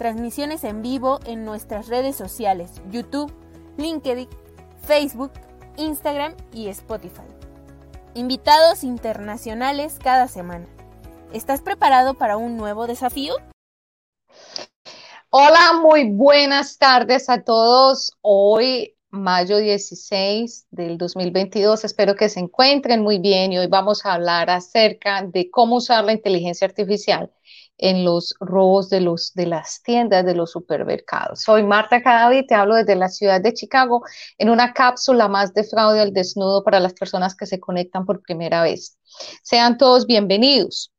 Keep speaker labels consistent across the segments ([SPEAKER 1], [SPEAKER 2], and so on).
[SPEAKER 1] transmisiones en vivo en nuestras redes sociales, YouTube, LinkedIn, Facebook, Instagram y Spotify. Invitados internacionales cada semana. ¿Estás preparado para un nuevo desafío?
[SPEAKER 2] Hola, muy buenas tardes a todos. Hoy, mayo 16 del 2022, espero que se encuentren muy bien y hoy vamos a hablar acerca de cómo usar la inteligencia artificial en los robos de, los, de las tiendas, de los supermercados. Soy Marta Cadavid, te hablo desde la ciudad de Chicago en una cápsula más de fraude al desnudo para las personas que se conectan por primera vez. Sean todos bienvenidos.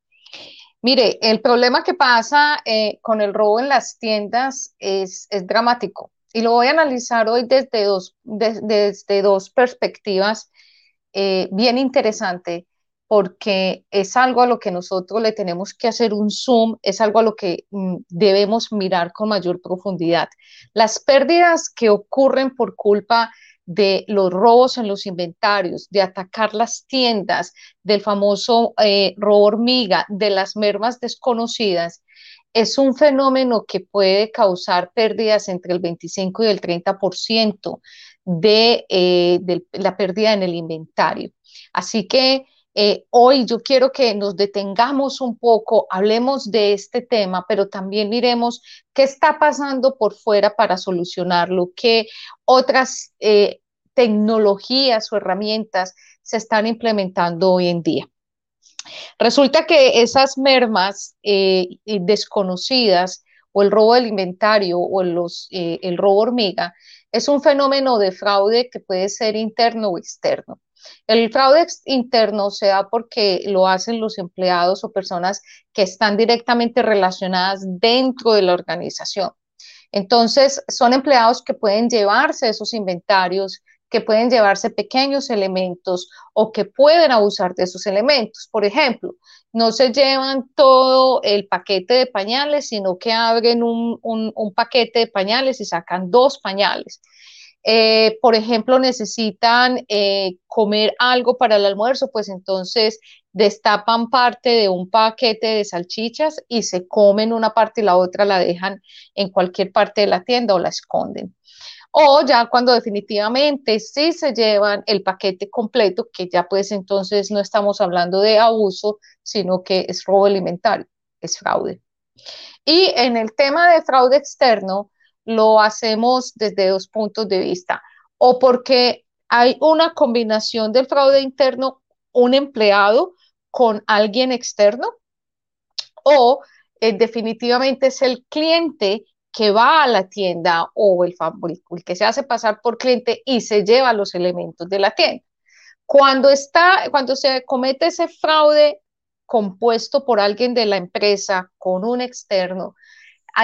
[SPEAKER 2] Mire, el problema que pasa eh, con el robo en las tiendas es, es, dramático y lo voy a analizar hoy desde dos, desde dos perspectivas eh, bien interesantes porque es algo a lo que nosotros le tenemos que hacer un zoom, es algo a lo que mm, debemos mirar con mayor profundidad. Las pérdidas que ocurren por culpa de los robos en los inventarios, de atacar las tiendas, del famoso eh, robo hormiga, de las mermas desconocidas, es un fenómeno que puede causar pérdidas entre el 25 y el 30% de, eh, de la pérdida en el inventario. Así que eh, hoy yo quiero que nos detengamos un poco, hablemos de este tema, pero también miremos qué está pasando por fuera para solucionarlo, qué otras eh, tecnologías o herramientas se están implementando hoy en día. Resulta que esas mermas eh, desconocidas o el robo del inventario o el robo hormiga es un fenómeno de fraude que puede ser interno o externo. El fraude interno se da porque lo hacen los empleados o personas que están directamente relacionadas dentro de la organización. Entonces, son empleados que pueden llevarse esos inventarios, que pueden llevarse pequeños elementos o que pueden abusar de esos elementos. Por ejemplo, no se llevan todo el paquete de pañales, sino que abren un, un paquete de pañales y sacan dos pañales. Eh, por ejemplo, necesitan eh, comer algo para el almuerzo, pues entonces destapan parte de un paquete de salchichas y se comen una parte y la otra la dejan en cualquier parte de la tienda o la esconden. O ya cuando definitivamente sí se llevan el paquete completo, que ya pues entonces no estamos hablando de abuso, sino que es robo alimentario, es fraude. Y en el tema de fraude externo, lo hacemos desde dos puntos de vista. O porque hay una combinación del fraude interno, un empleado con alguien externo, o eh, definitivamente es el cliente que va a la tienda o el, el que se hace pasar por cliente y se lleva los elementos de la tienda. Cuando, está, cuando se comete ese fraude compuesto por alguien de la empresa con un externo,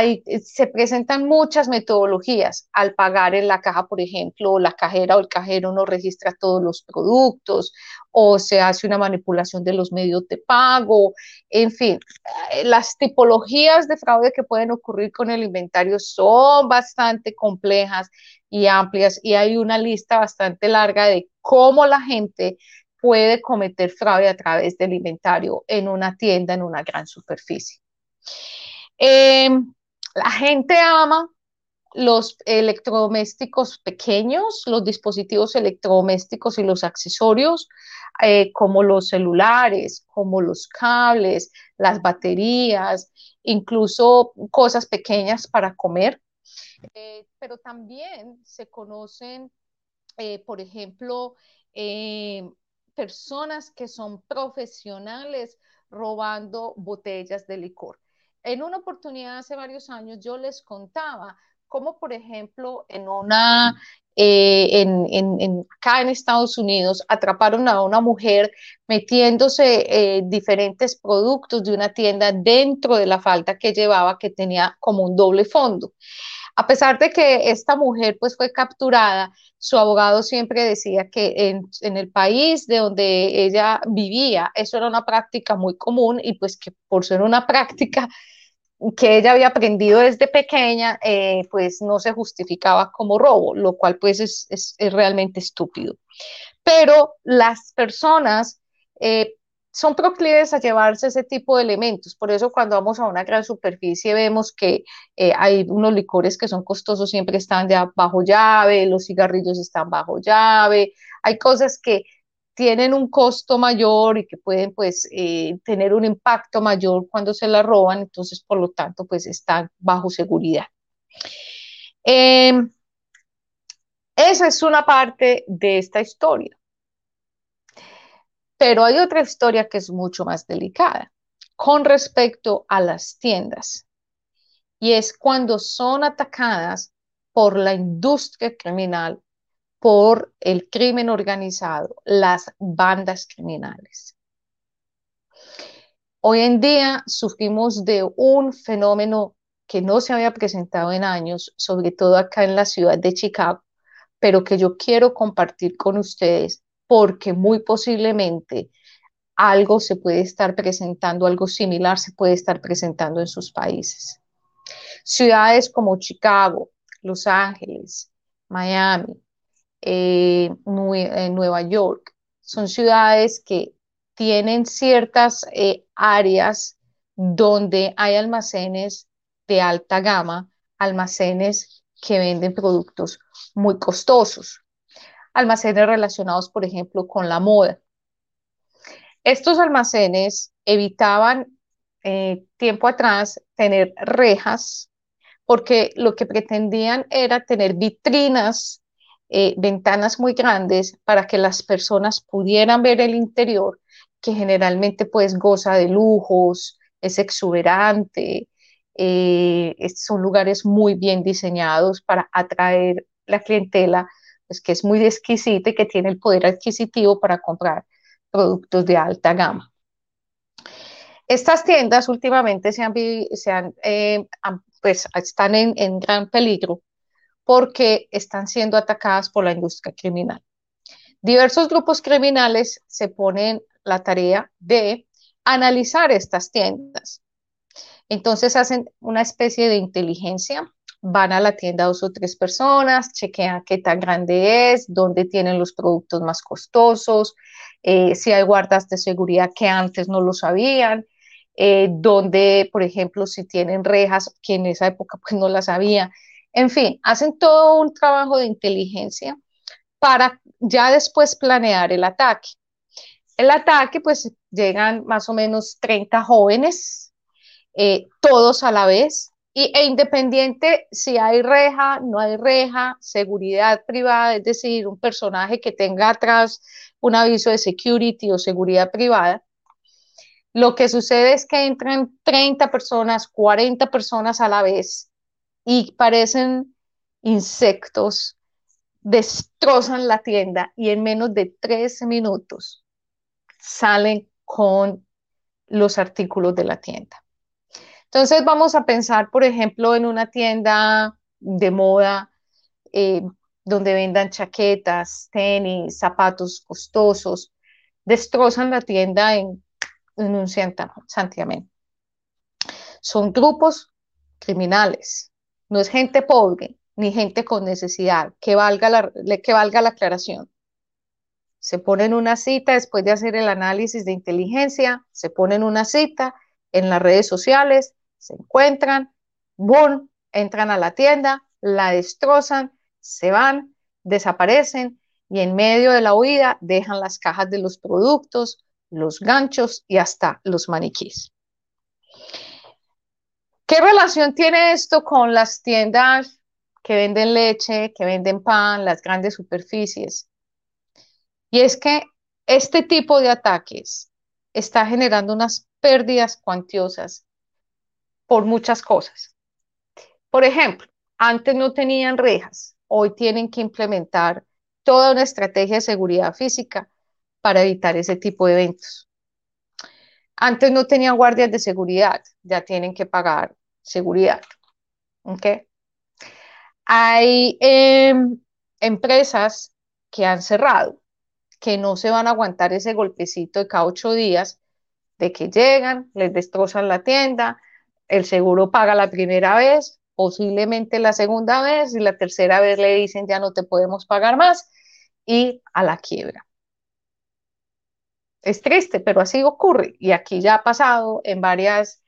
[SPEAKER 2] eh, se presentan muchas metodologías. Al pagar en la caja, por ejemplo, la cajera o el cajero no registra todos los productos o se hace una manipulación de los medios de pago. En fin, eh, las tipologías de fraude que pueden ocurrir con el inventario son bastante complejas y amplias y hay una lista bastante larga de cómo la gente puede cometer fraude a través del inventario en una tienda, en una gran superficie. Eh, la gente ama los electrodomésticos pequeños, los dispositivos electrodomésticos y los accesorios, eh, como los celulares, como los cables, las baterías, incluso cosas pequeñas para comer. Eh, pero también se conocen, por ejemplo, personas que son profesionales robando botellas de licor en una oportunidad hace varios años yo les contaba cómo, por ejemplo, en una, eh, en, acá en Estados Unidos, atraparon a una mujer metiéndose eh, diferentes productos de una tienda dentro de la falda que llevaba, que tenía como un doble fondo. A pesar de que esta mujer pues fue capturada, su abogado siempre decía que en, en, el país de donde ella vivía, eso era una práctica muy común y pues que por ser una práctica que ella había aprendido desde pequeña, eh, pues no se justificaba como robo, lo cual pues es, es, es realmente estúpido. Pero las personas eh, son proclives a llevarse ese tipo de elementos. Por eso cuando vamos a una gran superficie vemos que eh, hay unos licores que son costosos, siempre están ya bajo llave, los cigarrillos están bajo llave, hay cosas que tienen un costo mayor y que pueden pues eh, tener un impacto mayor cuando se la roban, entonces por lo tanto pues están bajo seguridad. Em, esa es una parte de esta historia. Pero hay otra historia que es mucho más delicada con respecto a las tiendas. Y es cuando son atacadas por la industria criminal por el crimen organizado, las bandas criminales. Hoy en día sufrimos de un fenómeno que no se había presentado en años, sobre todo acá en la ciudad de Chicago, pero que yo quiero compartir con ustedes porque muy posiblemente algo se puede estar presentando, algo similar se puede estar presentando en sus países. Ciudades como Chicago, Los Ángeles, Miami, eh, Nueva York. Son ciudades que tienen ciertas eh, áreas donde hay almacenes de alta gama, almacenes que venden productos muy costosos, almacenes relacionados, por ejemplo, con la moda. Estos almacenes evitaban eh, tiempo atrás tener rejas porque lo que pretendían era tener vitrinas eh, ventanas muy grandes para que las personas pudieran ver el interior, que generalmente pues goza de lujos, es exuberante, eh, son lugares muy bien diseñados para atraer la clientela, pues que es muy exquisita y que tiene el poder adquisitivo para comprar productos de alta gama. Estas tiendas últimamente se han, se han, eh, pues, están en, en gran peligro porque están siendo atacadas por la industria criminal. Diversos grupos criminales se ponen la tarea de analizar estas tiendas. Entonces hacen una especie de inteligencia, van a la tienda dos o tres personas, chequean qué tan grande es, dónde tienen los productos más costosos, eh, si hay guardas de seguridad que antes no lo sabían, eh, donde, por ejemplo, si tienen rejas, que en esa época pues no las había, en fin, hacen todo un trabajo de inteligencia para ya después planear el ataque. El ataque, pues llegan más o menos 30 jóvenes, eh, todos a la vez, y, e independiente si hay reja, no hay reja, seguridad privada, es decir, un personaje que tenga atrás un aviso de security o seguridad privada, lo que sucede es que entran 30 personas, 40 personas a la vez y parecen insectos, destrozan la tienda y en menos de tres minutos salen con los artículos de la tienda. Entonces vamos a pensar, por ejemplo, en una tienda de moda eh, donde vendan chaquetas, tenis, zapatos costosos, destrozan la tienda en, en un santiamén. Son grupos criminales no es gente pobre ni gente con necesidad, que valga la, que valga la aclaración. Se ponen una cita después de hacer el análisis de inteligencia, se ponen una cita en las redes sociales, se encuentran, boom, entran a la tienda, la destrozan, se van, desaparecen y en medio de la huida dejan las cajas de los productos, los ganchos y hasta los maniquís. ¿Qué relación tiene esto con las tiendas que venden leche, que venden pan, las grandes superficies? Y es que este tipo de ataques está generando unas pérdidas cuantiosas por muchas cosas. Por ejemplo, antes no tenían rejas, hoy tienen que implementar toda una estrategia de seguridad física para evitar ese tipo de eventos. Antes no tenían guardias de seguridad, ya tienen que pagar seguridad. ¿Ok? Hay em, empresas que han cerrado, que no se van a aguantar ese golpecito de cada ocho días de que llegan, les destrozan la tienda, el seguro paga la primera vez, posiblemente la segunda vez y la tercera vez le dicen ya no te podemos pagar más y a la quiebra. Es triste, pero así ocurre y aquí ya ha pasado en varias,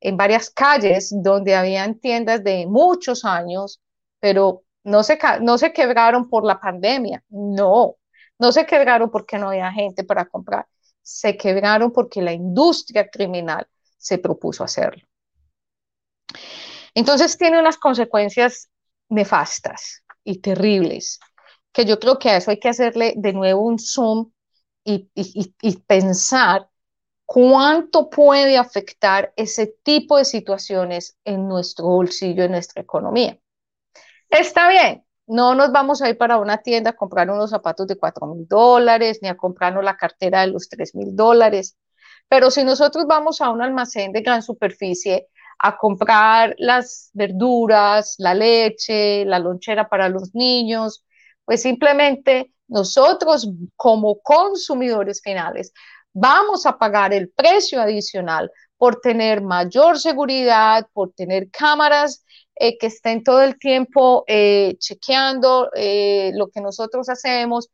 [SPEAKER 2] en varias calles donde habían tiendas de muchos años, pero no se, no se quebraron por la pandemia, no, no se quebraron porque no había gente para comprar, se quebraron porque la industria criminal se propuso hacerlo. Entonces tiene unas consecuencias nefastas y terribles, que yo creo que a eso hay que hacerle de nuevo un zoom y, y pensar cuánto puede afectar ese tipo de situaciones en nuestro bolsillo, en nuestra economía. Está bien, no nos vamos a ir para una tienda a comprar unos zapatos de 4 mil dólares, ni a comprarnos la cartera de los 3 mil dólares, pero si nosotros vamos a un almacén de gran superficie a comprar las verduras, la leche, la lonchera para los niños, pues simplemente nosotros como consumidores finales vamos a pagar el precio adicional por tener mayor seguridad, por tener cámaras eh, que estén todo el tiempo eh, chequeando eh, lo que nosotros hacemos.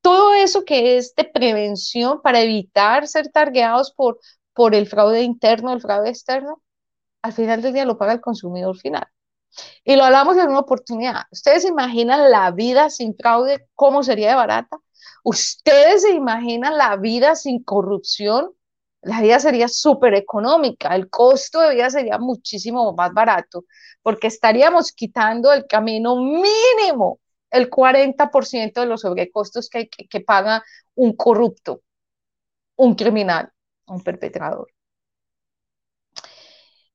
[SPEAKER 2] Todo eso que es de prevención para evitar ser targeados por, por el fraude interno, el fraude externo, al final del día lo paga el consumidor final. Y lo hablamos en una oportunidad. ¿Ustedes imaginan la vida sin fraude? ¿Cómo sería de barata? ¿Ustedes se imaginan la vida sin corrupción? La vida sería súper económica, el costo de vida sería muchísimo más barato, porque estaríamos quitando el camino mínimo el 40% de los sobrecostos que, que, paga un corrupto, un criminal, un perpetrador.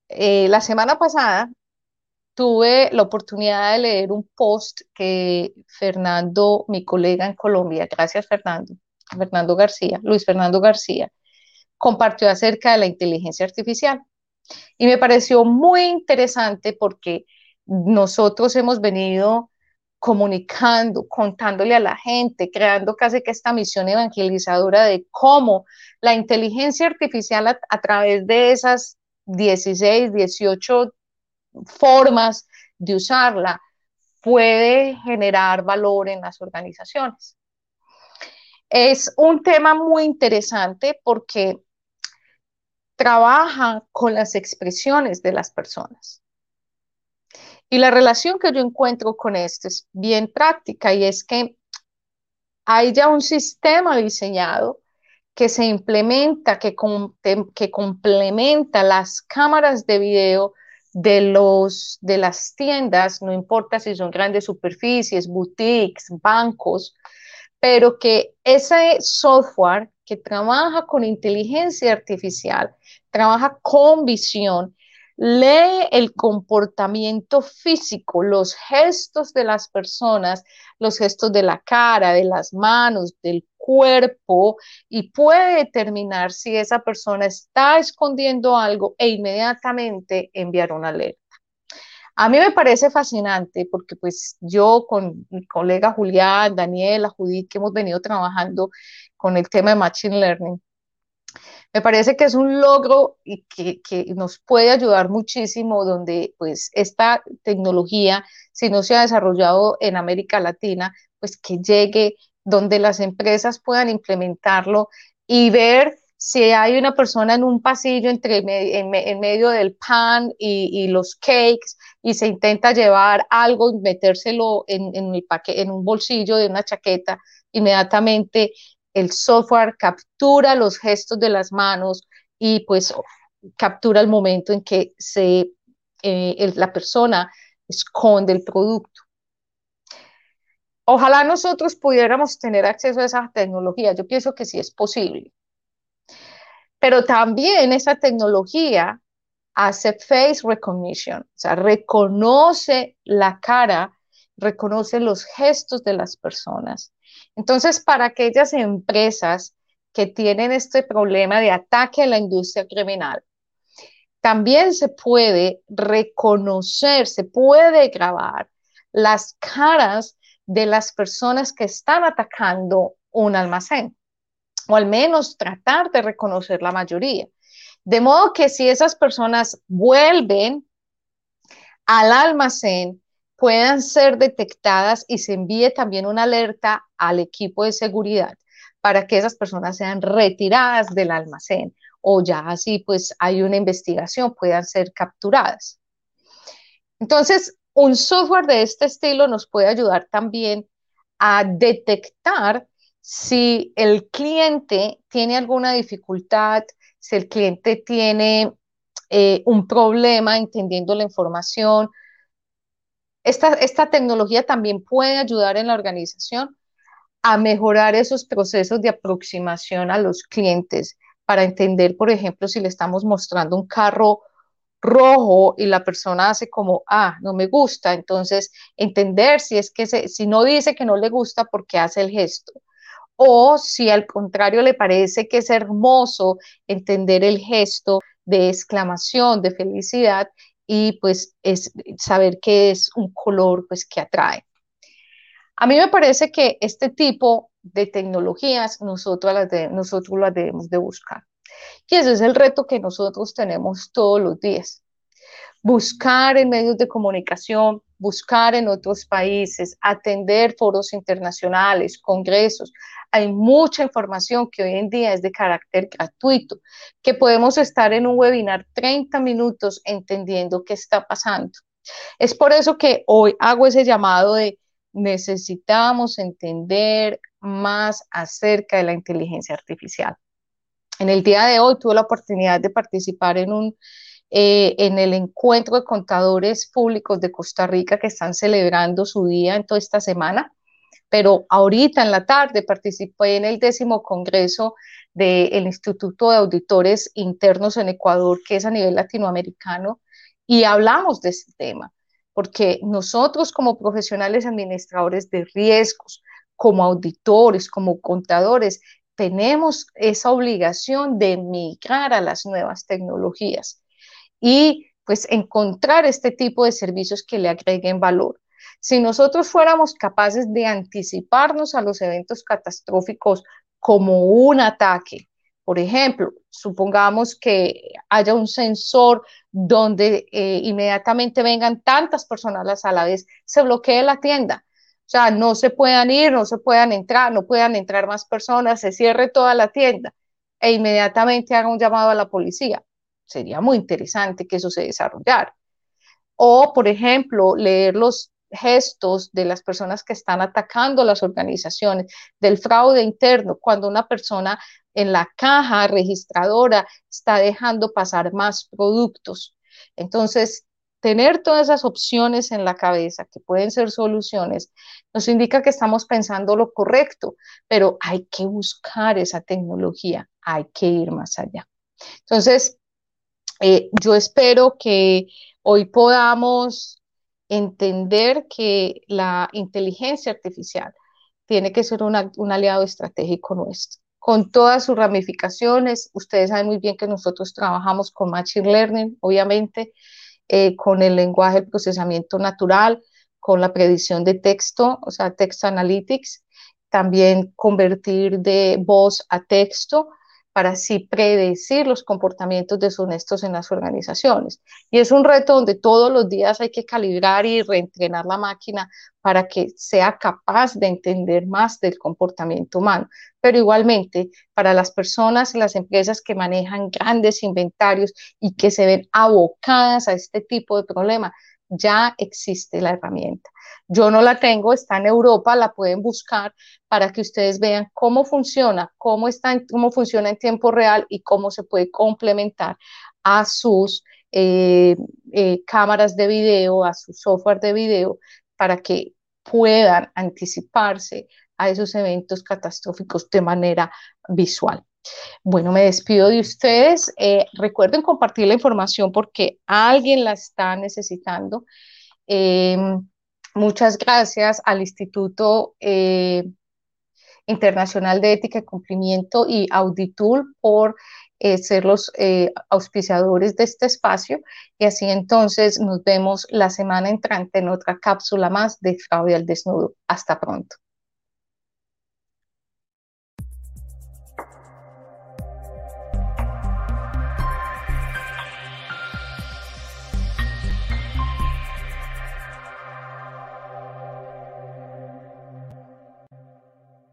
[SPEAKER 2] Eh, la semana pasada tuve la oportunidad de leer un post que Fernando, mi colega en Colombia, gracias Fernando, Fernando García, Luis Fernando García, compartió acerca de la inteligencia artificial. Y me pareció muy interesante porque nosotros hemos venido comunicando, contándole a la gente, creando casi que esta misión evangelizadora de cómo la inteligencia artificial a, través de esas 16, 18 formas de usarla puede generar valor en las organizaciones. Es un tema muy interesante porque trabaja con las expresiones de las personas. Y la relación que yo encuentro con esto es bien práctica y es que hay ya un sistema diseñado que se implementa, que, que complementa las cámaras de video de, los, de las tiendas, no importa si son grandes superficies, boutiques, bancos, pero que ese software que trabaja con inteligencia artificial, trabaja con visión, lee el comportamiento físico, los gestos de las personas, los gestos de la cara, de las manos, del cuerpo y puede determinar si esa persona está escondiendo algo e inmediatamente enviar una alerta. A mí me parece fascinante porque pues yo con mi colega Julián, Daniela, Judith, que hemos venido trabajando con el tema de Machine Learning, me parece que es un logro y que, que, nos puede ayudar muchísimo donde pues esta tecnología, si no se ha desarrollado en América Latina, pues que llegue donde las empresas puedan implementarlo y ver si hay una persona en un pasillo entre, en, medio del pan y, los cakes y se intenta llevar algo y metérselo en, un bolsillo de una chaqueta, inmediatamente el software captura los gestos de las manos y pues captura el momento en que se, eh, la persona esconde el producto. Ojalá nosotros pudiéramos tener acceso a esa tecnología. Yo pienso que sí es posible. Pero también esa tecnología hace face recognition, o sea, reconoce la cara, reconoce los gestos de las personas. Entonces, para aquellas empresas que tienen este problema de ataque a la industria criminal, también se puede reconocer, se puede grabar las caras de las personas que están atacando un almacén, o al menos tratar de reconocer la mayoría. De modo que si esas personas vuelven al almacén, puedan ser detectadas y se envíe también una alerta al equipo de seguridad para que esas personas sean retiradas del almacén o ya así pues hay una investigación, puedan ser capturadas. Entonces, un software de este estilo nos puede ayudar también a detectar si el cliente tiene alguna dificultad, si el cliente tiene eh, un problema entendiendo la información. Esta, esta tecnología también puede ayudar en la organización a mejorar esos procesos de aproximación a los clientes para entender, por ejemplo, si le estamos mostrando un carro rojo y la persona hace como, ah, no me gusta, entonces entender si es que si no dice que no le gusta porque hace el gesto. O si al contrario le parece que es hermoso entender el gesto de exclamación, de felicidad y pues es saber que es un color pues que atrae. A mí me parece que este tipo de tecnologías nosotros las, nosotros las debemos de buscar. Y ese es el reto que nosotros tenemos todos los días. Buscar en medios de comunicación, buscar en otros países, atender foros internacionales, congresos. Hay mucha información que hoy en día es de carácter gratuito, que podemos estar en un webinar 30 minutos entendiendo qué está pasando. Es por eso que hoy hago ese llamado de necesitamos entender más acerca de la inteligencia artificial. En el día de hoy tuve la oportunidad de participar en un eh, en el encuentro de contadores públicos de Costa Rica que están celebrando su día en toda esta semana. Pero ahorita en la tarde participé en el décimo congreso del Instituto de Auditores Internos en Ecuador, que es a nivel latinoamericano, y hablamos de este tema porque nosotros como profesionales administradores de riesgos, como auditores, como contadores, tenemos esa obligación de migrar a las nuevas tecnologías y pues encontrar este tipo de servicios que le agreguen valor. Si nosotros fuéramos capaces de anticiparnos a los eventos catastróficos como un ataque, por ejemplo, supongamos que haya un sensor donde eh, inmediatamente vengan tantas personas a la vez, se bloquee la tienda. Sea, no se puedan ir, no se puedan entrar, no puedan entrar más personas, se cierre toda la tienda e inmediatamente haga un llamado a la policía. Sería muy interesante que eso se desarrollara. O, por ejemplo, leer los gestos de las personas que están atacando las organizaciones, del fraude interno, cuando una persona en la caja registradora está dejando pasar más productos. Entonces, tener todas esas opciones en la cabeza que pueden ser soluciones nos indica que estamos pensando lo correcto, pero hay que buscar esa tecnología, hay que ir más allá. Entonces, eh, yo espero que hoy podamos entender que la inteligencia artificial tiene que ser un aliado estratégico nuestro con todas sus ramificaciones. Ustedes saben muy bien que nosotros trabajamos con Machine Learning, obviamente, eh, con el lenguaje, el procesamiento natural, con la predicción de texto, o sea, Text Analytics, también convertir de voz a texto para así predecir los comportamientos deshonestos en las organizaciones. Y es un reto donde todos los días hay que calibrar y reentrenar la máquina para que sea capaz de entender más del comportamiento humano. Pero igualmente, para las personas y las empresas que manejan grandes inventarios y que se ven abocadas a este tipo de problema, ya existe la herramienta. Yo no la tengo, está en Europa, la pueden buscar para que ustedes vean cómo funciona, cómo, está cómo funciona en tiempo real y cómo se puede complementar a sus eh, eh, cámaras de video, a su software de video, para que puedan anticiparse a esos eventos catastróficos de manera visual. Bueno, me despido de ustedes. Eh, recuerden compartir la información porque alguien la está necesitando. Eh, muchas gracias al Instituto eh, Internacional de Ética y Cumplimiento y Auditul por ser los auspiciadores de este espacio y así entonces nos vemos la semana entrante en otra cápsula más de Fraude al Desnudo. Hasta pronto.